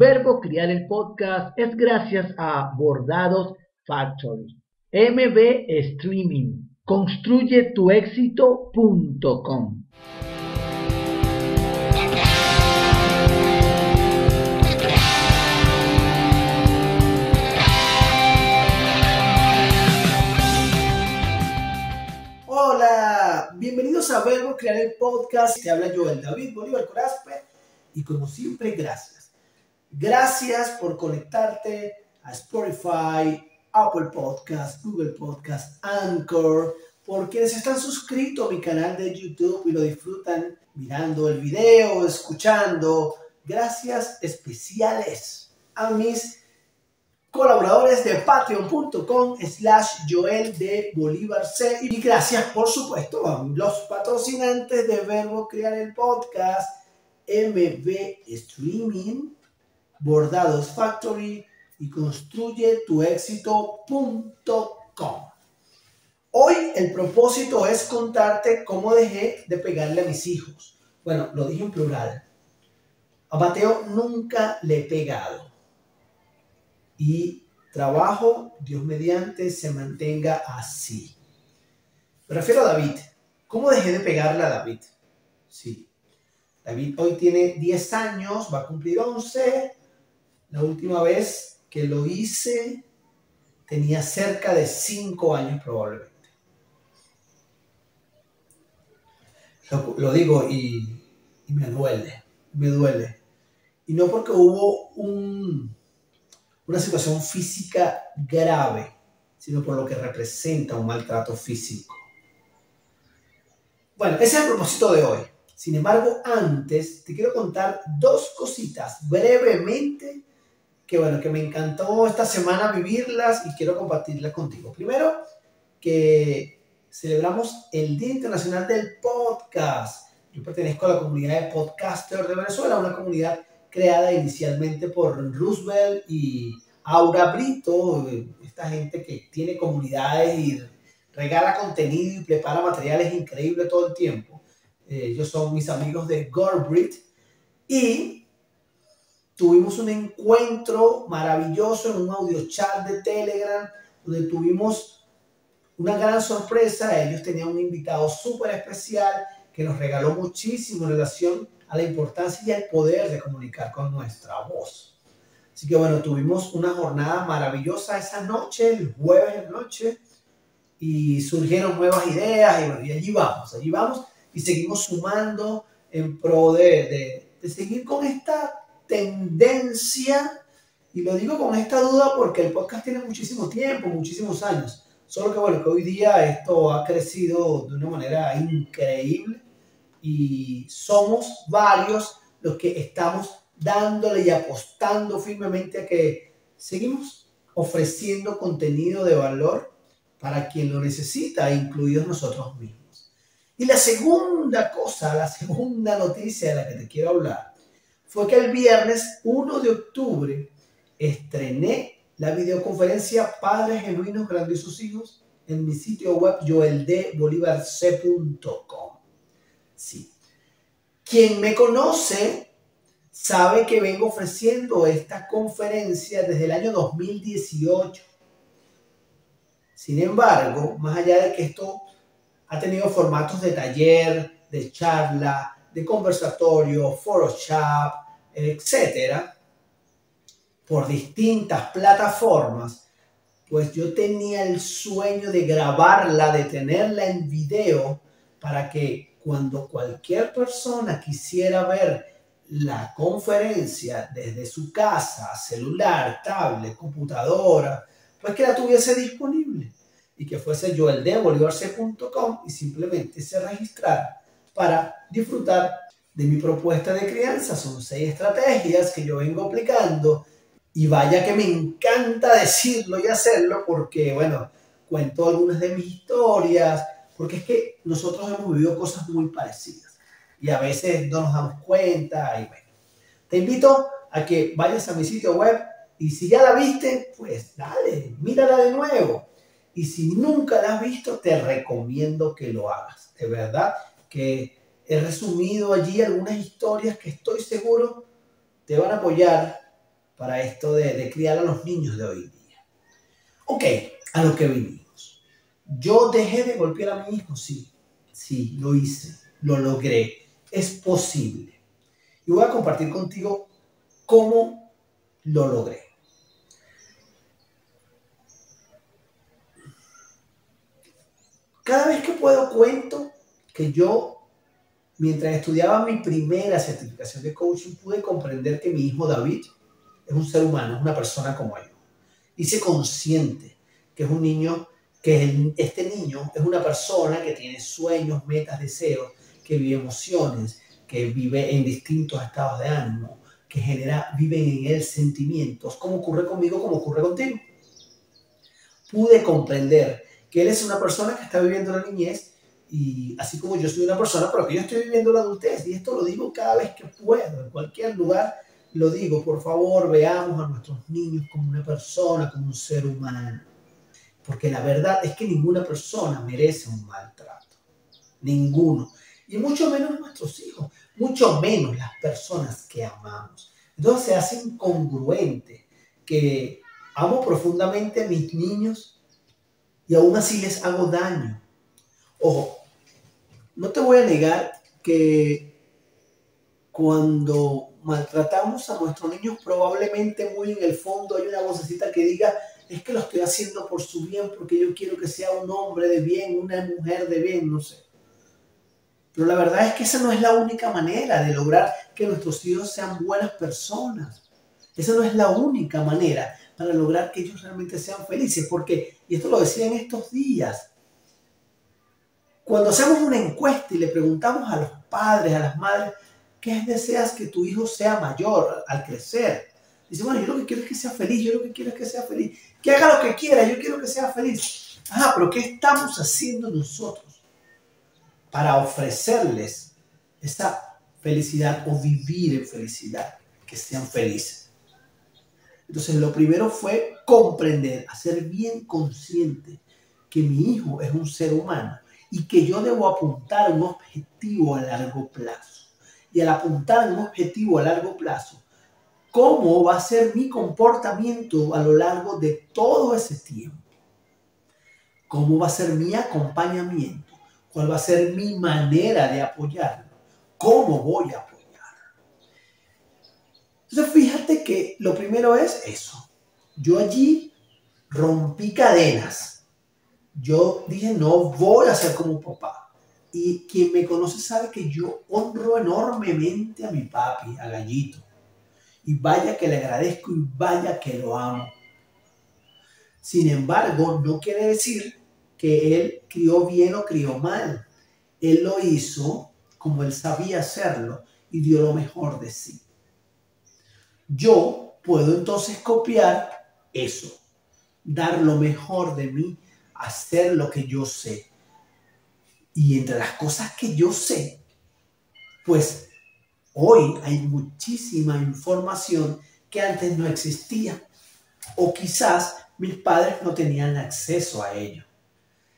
Verbo Criar el Podcast es gracias a Bordados Factory. MB Streaming. Construye tu éxito.com. Hola, bienvenidos a Verbo Crear el Podcast. Te habla Joel David Bolívar Corazpe y como siempre, gracias. Gracias por conectarte a Spotify, Apple Podcast, Google Podcast, Anchor, por quienes están suscritos a mi canal de YouTube y lo disfrutan mirando el video, escuchando. Gracias especiales a mis colaboradores de patreon.com slash Joel de Bolívar C. Y gracias, por supuesto, a los patrocinantes de Verbo Crear el Podcast, MB Streaming, Bordados Factory y construye tu éxito.com. Hoy el propósito es contarte cómo dejé de pegarle a mis hijos. Bueno, lo dije en plural. A Mateo nunca le he pegado y trabajo, Dios mediante, se mantenga así. Me refiero a David. ¿Cómo dejé de pegarle a David? Sí. David hoy tiene 10 años, va a cumplir 11. La última vez que lo hice tenía cerca de 5 años probablemente. Lo, digo y, me duele, me duele. Y no porque hubo un, una situación física grave, sino por lo que representa un maltrato físico. Bueno, ese es el propósito de hoy. Sin embargo, antes te quiero contar dos cositas brevemente que bueno, que me encantó esta semana vivirlas y quiero compartirlas contigo. Primero, que celebramos el Día Internacional del Podcast. Yo pertenezco a la comunidad de podcasters de Venezuela, una comunidad creada inicialmente por Roosevelt y Aura Brito, esta gente que tiene comunidades y regala contenido y prepara materiales increíbles todo el tiempo. Eh, ellos son mis amigos de Gorbrit y tuvimos un encuentro maravilloso en un audio chat de Telegram donde tuvimos una gran sorpresa. Ellos tenían un invitado súper especial que nos regaló muchísimo en relación a la importancia y al poder de comunicar con nuestra voz. Así que bueno, tuvimos una jornada maravillosa esa noche, el jueves de noche, y surgieron nuevas ideas y, bueno, y allí vamos, allí vamos y seguimos sumando en pro de, de, de seguir con esta tendencia, y lo digo con esta duda porque el podcast tiene muchísimo tiempo, muchísimos años, solo que bueno, que hoy día esto ha crecido de una manera increíble y somos varios los que estamos dándole y apostando firmemente a que seguimos ofreciendo contenido de valor para quien lo necesita, incluidos nosotros mismos. Y la segunda cosa, la segunda noticia de la que te quiero hablar, fue que el viernes 1 de octubre estrené la videoconferencia Padres Genuinos Grandiosos Hijos en mi sitio web joeldbolivarc.com. Sí. Quien me conoce sabe que vengo ofreciendo esta conferencia desde el año 2018. Sin embargo, más allá de que esto ha tenido formatos de taller, de charla, de conversatorio, Photoshop, etcétera, por distintas plataformas, pues yo tenía el sueño de grabarla, de tenerla en video, para que cuando cualquier persona quisiera ver la conferencia desde su casa, celular, tablet, computadora, pues que la tuviese disponible y que fuese yo el de y simplemente se registrara para disfrutar de mi propuesta de crianza. Son seis estrategias que yo vengo aplicando y vaya que me encanta decirlo y hacerlo porque, bueno, cuento algunas de mis historias, porque es que nosotros hemos vivido cosas muy parecidas y a veces no nos damos cuenta. Y bueno, te invito a que vayas a mi sitio web y si ya la viste, pues dale, mírala de nuevo. Y si nunca la has visto, te recomiendo que lo hagas. De verdad que he resumido allí algunas historias que estoy seguro te van a apoyar para esto de, criar a los niños de hoy día. Ok, a lo que vinimos. Yo dejé de golpear a mi hijo, sí, sí, lo hice, lo logré, es posible. Y voy a compartir contigo cómo lo logré. Cada vez que puedo cuento que yo, mientras estudiaba mi primera certificación de coaching, pude comprender que mi hijo David es un ser humano, es una persona como yo. Hice consciente que es un niño, que este niño es una persona que tiene sueños, metas, deseos, que vive emociones, que vive en distintos estados de ánimo, que genera, viven en él sentimientos, como ocurre conmigo, como ocurre contigo. Pude comprender que él es una persona que está viviendo la niñez y así como yo soy una persona, pero que yo estoy viviendo la adultez. Y esto lo digo cada vez que puedo, en cualquier lugar lo digo. Por favor, veamos a nuestros niños como una persona, como un ser humano. Porque la verdad es que ninguna persona merece un maltrato. Ninguno. Y mucho menos nuestros hijos. Mucho menos las personas que amamos. Entonces se hace incongruente que amo profundamente a mis niños y aún así les hago daño. Ojo, no te voy a negar que cuando maltratamos a nuestros niños, probablemente muy en el fondo hay una vocecita que diga, es que lo estoy haciendo por su bien, porque yo quiero que sea un hombre de bien, una mujer de bien, no sé. Pero la verdad es que esa no es la única manera de lograr que nuestros hijos sean buenas personas. Esa no es la única manera para lograr que ellos realmente sean felices. Porque, y esto lo decía en estos días, cuando hacemos una encuesta y le preguntamos a los padres, a las madres, ¿qué deseas que tu hijo sea mayor al crecer? Dice, bueno, yo lo que quiero es que sea feliz, yo lo que quiero es que sea feliz. Que haga lo que quiera, yo quiero que sea feliz. Ah, pero ¿qué estamos haciendo nosotros para ofrecerles esa felicidad o vivir en felicidad? Que sean felices. Entonces, lo primero fue comprender, hacer bien consciente que mi hijo es un ser humano y que yo debo apuntar un objetivo a largo plazo. Y al apuntar un objetivo a largo plazo, ¿cómo va a ser mi comportamiento a lo largo de todo ese tiempo? ¿Cómo va a ser mi acompañamiento? ¿Cuál va a ser mi manera de apoyarlo? ¿Cómo voy a entonces fíjate que lo primero es eso. Yo allí rompí cadenas. Yo dije, no voy a ser como papá. Y quien me conoce sabe que yo honro enormemente a mi papi, a Gallito. Y vaya que le agradezco y vaya que lo amo. Sin embargo, no quiere decir que él crió bien o crió mal. Él lo hizo como él sabía hacerlo y dio lo mejor de sí yo puedo entonces copiar eso, dar lo mejor de mí, hacer lo que yo sé. Y entre las cosas que yo sé, pues hoy hay muchísima información que antes no existía. O quizás mis padres no tenían acceso a ello.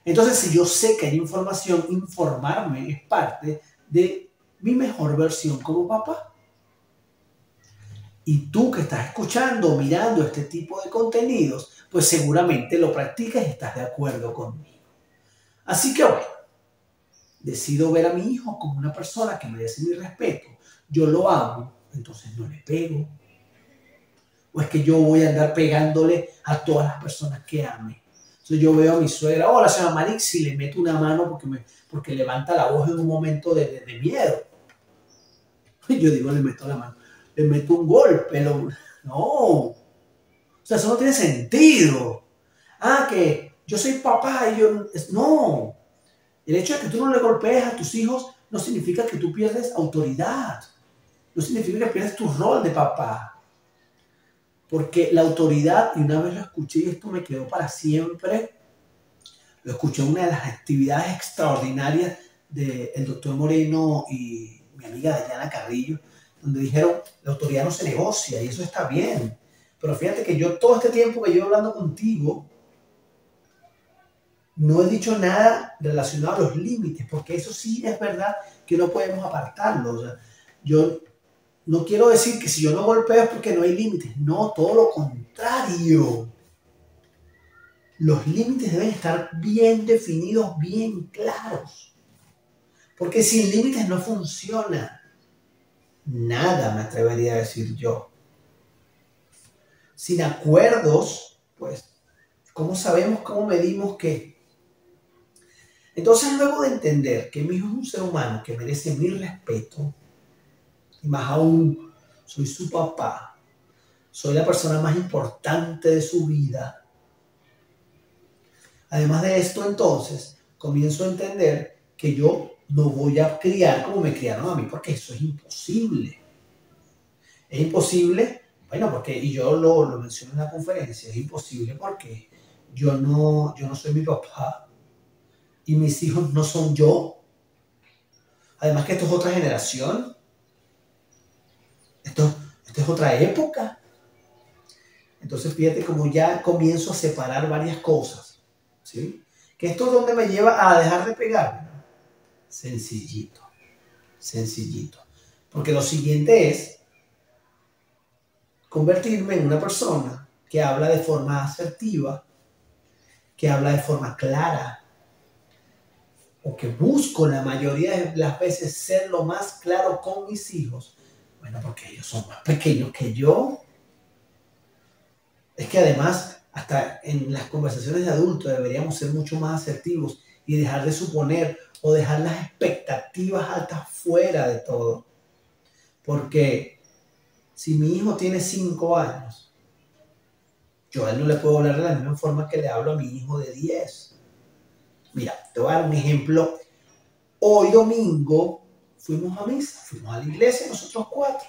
Entonces, si yo sé que hay información, informarme es parte de mi mejor versión como papá. Y tú que estás escuchando mirando este tipo de contenidos, pues seguramente lo practicas y estás de acuerdo conmigo. Así que bueno, decido ver a mi hijo como una persona que merece mi respeto. Yo lo amo, entonces no le pego. O es que yo voy a andar pegándole a todas las personas que ame. Entonces yo veo a mi suegra, hola señora Marix, si le meto una mano porque, me, porque levanta la voz en un momento de, de, de miedo. Yo digo, le meto la mano le meto un golpe. Lo... No. Eso no tiene sentido. Ah, que yo soy papá y yo... No. El hecho de que tú no le golpees a tus hijos no significa que tú pierdes autoridad. No significa que pierdes tu rol de papá. Porque la autoridad, y una vez lo escuché y esto me quedó para siempre, lo escuché en una de las actividades extraordinarias del doctor Moreno y mi amiga Dayana Carrillo, donde dijeron, la autoridad no se negocia y eso está bien. Pero fíjate que yo todo este tiempo que llevo hablando contigo, no he dicho nada relacionado a los límites, porque eso sí es verdad que no podemos apartarlo. yo no quiero decir que si yo no golpeo es porque no hay límites. No, todo lo contrario. Los límites deben estar bien definidos, bien claros. Porque sin límites no funciona. Nada me atrevería a decir yo. Sin acuerdos, pues, ¿cómo sabemos, cómo medimos qué? Entonces, luego de entender que mi hijo es un ser humano que merece mi respeto, y más aún, soy su papá, soy la persona más importante de su vida. Además de esto, entonces, comienzo a entender que yo no voy a criar como me criaron a mí, porque eso es imposible. Es imposible, bueno, porque, y yo lo, lo menciono en la conferencia, es imposible porque yo no, yo no soy mi papá y mis hijos no son yo. Además que esto es otra generación. Esto, es otra época. Entonces fíjate como ya comienzo a separar varias cosas. ¿sí? Que esto es donde me lleva a dejar de pegar. Sencillito. Sencillito. Porque lo siguiente es convertirme en una persona que habla de forma asertiva, que habla de forma clara, o que busco la mayoría de las veces ser lo más claro con mis hijos, bueno, porque ellos son más pequeños que yo. Es que además, hasta en las conversaciones de adultos deberíamos ser mucho más asertivos y dejar de suponer o dejar las expectativas altas fuera de todo. Porque si mi hijo tiene cinco años, yo a él no le puedo hablar de la misma forma que le hablo a mi hijo de 10 Mira, te voy a dar un ejemplo. Hoy domingo fuimos a misa, fuimos a la iglesia nosotros cuatro.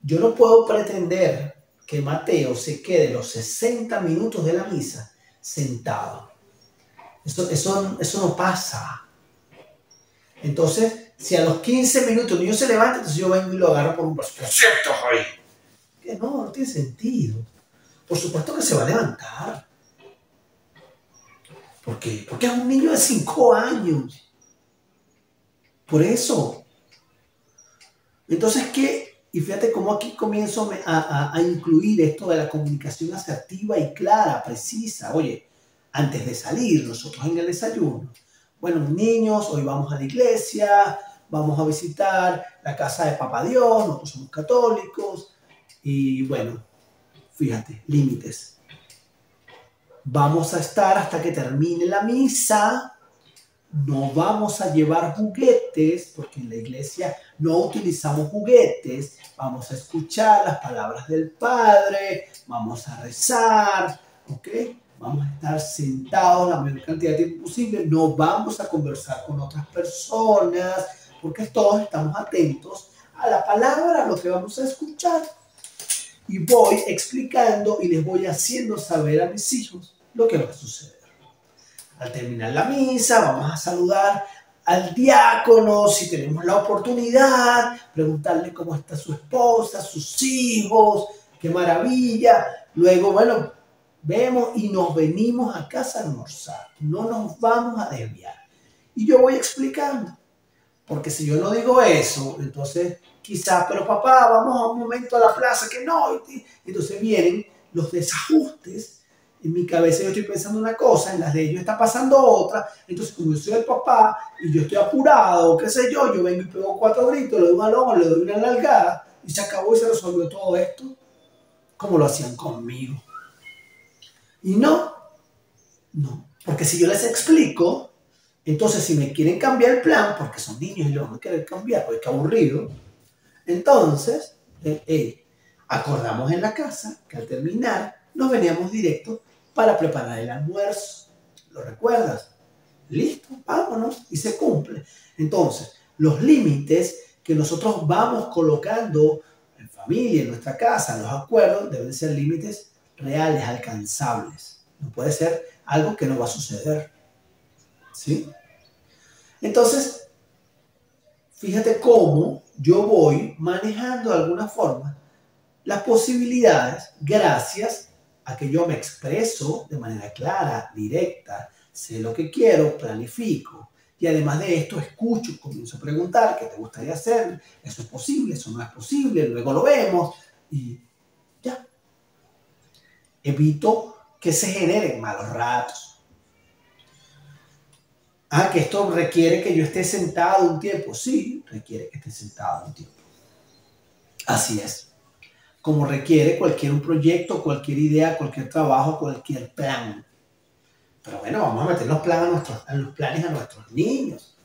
Yo no puedo pretender que Mateo se quede los 60 minutos de la misa sentado. Eso, eso, eso no pasa. Entonces, si a los 15 minutos el niño se levanta, entonces yo vengo y lo agarro por un brazo. Que no, no tiene sentido. Por supuesto que se va a levantar. ¿Por qué? Porque es un niño de 5 años. Por eso. Entonces, ¿qué? Y fíjate cómo aquí comienzo a, a, incluir esto de la comunicación asertiva y clara, precisa. Oye, antes de salir, nosotros en el desayuno. Bueno, niños, hoy vamos a la iglesia, vamos a visitar la casa de Papá Dios, nosotros somos católicos. Y bueno, fíjate, límites Vamos a estar hasta que termine la misa. No vamos a llevar juguetes, porque en la iglesia no utilizamos juguetes. Vamos a escuchar las palabras del Padre, vamos a rezar, ¿ok? Vamos a estar sentados la mayor cantidad de tiempo posible. No vamos a conversar con otras personas, porque todos estamos atentos a la palabra, lo que vamos a escuchar. Y voy explicando y les voy haciendo saber a mis hijos lo que va a suceder. Al terminar la misa, vamos a saludar al diácono, si tenemos la oportunidad, preguntarle cómo está su esposa, sus hijos, qué maravilla. Luego, bueno, vemos y nos venimos a casa a almorzar. No nos vamos a desviar. Y yo voy explicando. Porque si yo no digo eso, entonces quizás, pero papá, vamos a un momento a la plaza, que no. Entonces vienen los desajustes en mi cabeza yo estoy pensando una cosa, en las de ellos está pasando otra, entonces como yo soy el papá y yo estoy apurado, qué sé yo, yo vengo y pego cuatro gritos, le doy un alón, le doy una nalgada y se acabó y se resolvió todo esto, como lo hacían conmigo. Y no, no, porque si yo les explico, entonces si me quieren cambiar el plan, porque son niños y lo van a querer cambiar, porque es aburrido, entonces, eh, eh, acordamos en la casa que al terminar nos veníamos directo para preparar el almuerzo. ¿Lo recuerdas? Listo, vámonos y se cumple. Entonces, los límites que nosotros vamos colocando en familia, en nuestra casa, los acuerdos, deben ser límites reales, alcanzables. No puede ser algo que no va a suceder. ¿Sí? Entonces, fíjate cómo yo voy manejando de alguna forma las posibilidades gracias a que yo me expreso de manera clara, directa, sé lo que quiero, planifico. Y además de esto, escucho, comienzo a preguntar qué te gustaría hacer, eso es posible, eso no es posible, luego lo vemos y ya. Evito que se generen malos ratos. Ah, que esto requiere que yo esté sentado un tiempo. Sí, requiere que esté sentado un tiempo. Así es. Como requiere cualquier un proyecto, cualquier idea, cualquier trabajo, cualquier plan. Pero bueno, vamos a meter los, planes a nuestros, los planes a nuestros niños.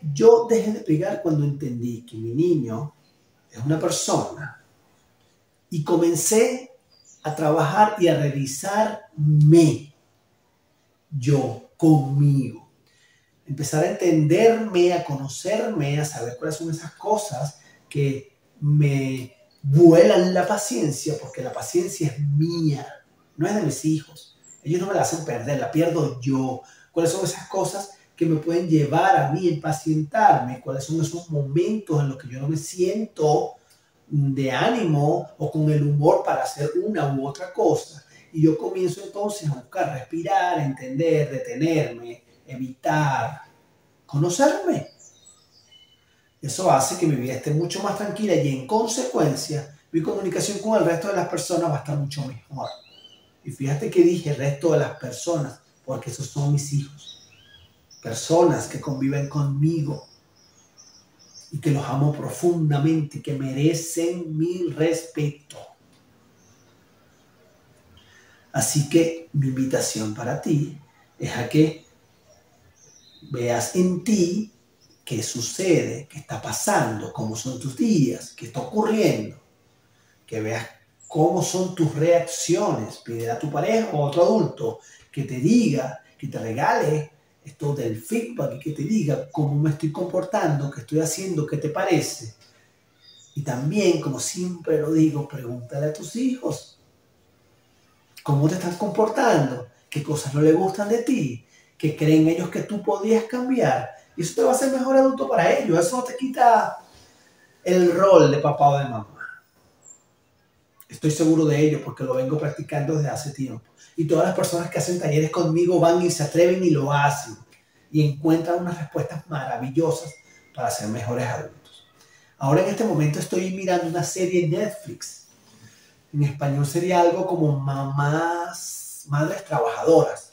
Yo dejé de pegar cuando entendí que mi niño es una persona y comencé a trabajar y a revisarme yo conmigo. Empezar a entenderme, a conocerme, a saber cuáles son esas cosas que me vuelan la paciencia, porque la paciencia es mía, no es de mis hijos. Ellos no me la hacen perder, la pierdo yo. ¿Cuáles son esas cosas que me pueden llevar a mí a impacientarme? ¿Cuáles son esos momentos en los que yo no me siento de ánimo o con el humor para hacer una u otra cosa? Y yo comienzo entonces a buscar respirar, entender, detenerme, evitar, conocerme. Eso hace que mi vida esté mucho más tranquila y en consecuencia mi comunicación con el resto de las personas va a estar mucho mejor. Y fíjate que dije el resto de las personas, porque esos son mis hijos. Personas que conviven conmigo y que los amo profundamente que merecen mi respeto. Así que mi invitación para ti es a que veas en ti qué sucede, qué está pasando, cómo son tus días, qué está ocurriendo, que veas cómo son tus reacciones, pide a tu pareja o a otro adulto que te diga, que te regale esto del feedback que te diga cómo me estoy comportando, qué estoy haciendo, qué te parece. Y también, como siempre lo digo, pregúntale a tus hijos cómo te están comportando, qué cosas no le gustan de ti, qué creen ellos que tú podías cambiar y eso te va a hacer mejor adulto para ellos. Eso no te quita el rol de papá o de mamá. Estoy seguro de ello porque lo vengo practicando desde hace tiempo. Y todas las personas que hacen talleres conmigo van y se atreven y lo hacen. Y encuentran unas respuestas maravillosas para ser mejores adultos. Ahora en este momento estoy mirando una serie en Netflix. En español sería algo como Mamás, Madres Trabajadoras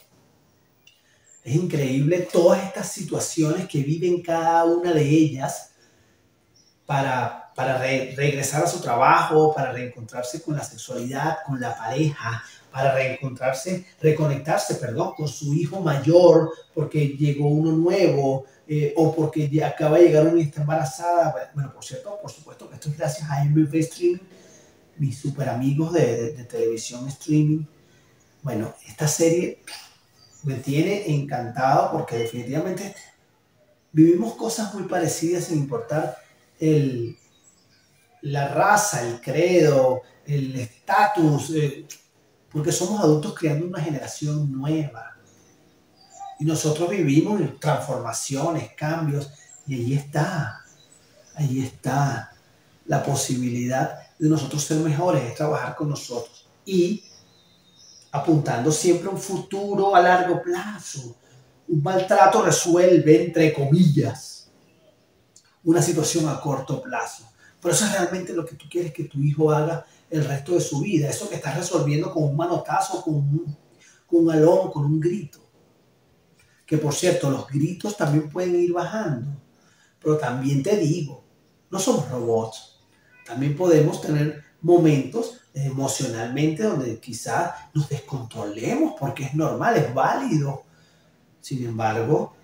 es increíble todas estas situaciones que viven cada una de ellas para, para regresar a su trabajo, para reencontrarse con la sexualidad, con la pareja, para reencontrarse, reconectarse, perdón, con su hijo mayor porque llegó uno nuevo eh, o porque ya acaba de llegar una y está embarazada. Bueno, por cierto, por supuesto que esto es gracias a MV Streaming, mis super amigos de, de televisión streaming. Bueno, esta serie me tiene encantado porque definitivamente vivimos cosas muy parecidas sin importar el, la raza, el credo, el estatus, eh, porque somos adultos creando una generación nueva. Y nosotros vivimos transformaciones, cambios, y ahí está, ahí está la posibilidad de nosotros ser mejores, es trabajar con nosotros. Y apuntando siempre a un futuro a largo plazo. Un maltrato resuelve, entre comillas, una situación a corto plazo. Pero eso es realmente lo que tú quieres que tu hijo haga el resto de su vida. Eso que estás resolviendo con un manotazo, con un, con un alón, con un grito. Que por cierto, los gritos también pueden ir bajando. Pero también te digo, no somos robots. También podemos tener momentos emocionalmente donde quizás nos descontrolemos porque es normal, es válido. Sin embargo,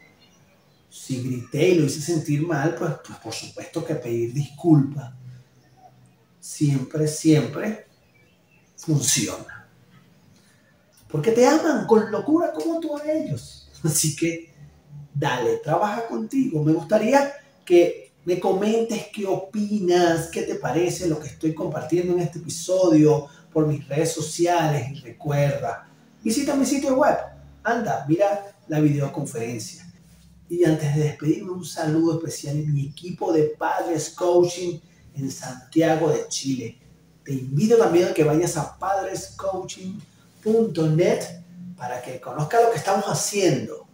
si grité y lo hice sentir mal, pues, pues por supuesto que pedir disculpas siempre, siempre funciona. Porque te aman con locura como tú a ellos. Así que dale, trabaja contigo. Me gustaría que me comentes qué opinas, qué te parece lo que estoy compartiendo en este episodio por mis redes sociales recuerda, visita mi sitio web, anda, mira la videoconferencia. Y antes de despedirme, un saludo especial en mi equipo de Padres Coaching en Santiago de Chile. Te invito también a que vayas a padrescoaching.net para que conozcas lo que estamos haciendo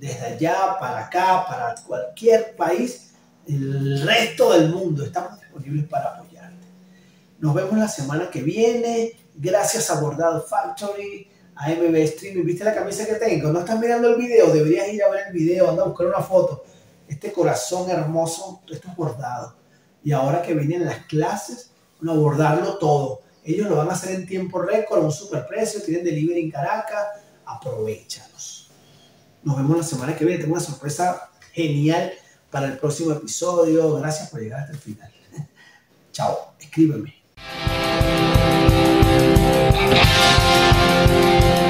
desde allá para acá, para cualquier país, el resto del mundo. Estamos disponibles para apoyarte. Nos vemos la semana que viene. Gracias a Bordado Factory, a MB Streaming. ¿Viste la camisa que tengo? No estás mirando el video, deberías ir a ver el video, anda a buscar una foto. Este corazón hermoso, esto es bordado. Y ahora que vienen las clases, bueno, bordarlo todo. Ellos lo van a hacer en tiempo récord, a un super precio, tienen delivery en Caracas, aprovechanos. Nos vemos la semana que viene, tengo una sorpresa genial para el próximo episodio. Gracias por llegar hasta el final. Chao, escríbeme. Música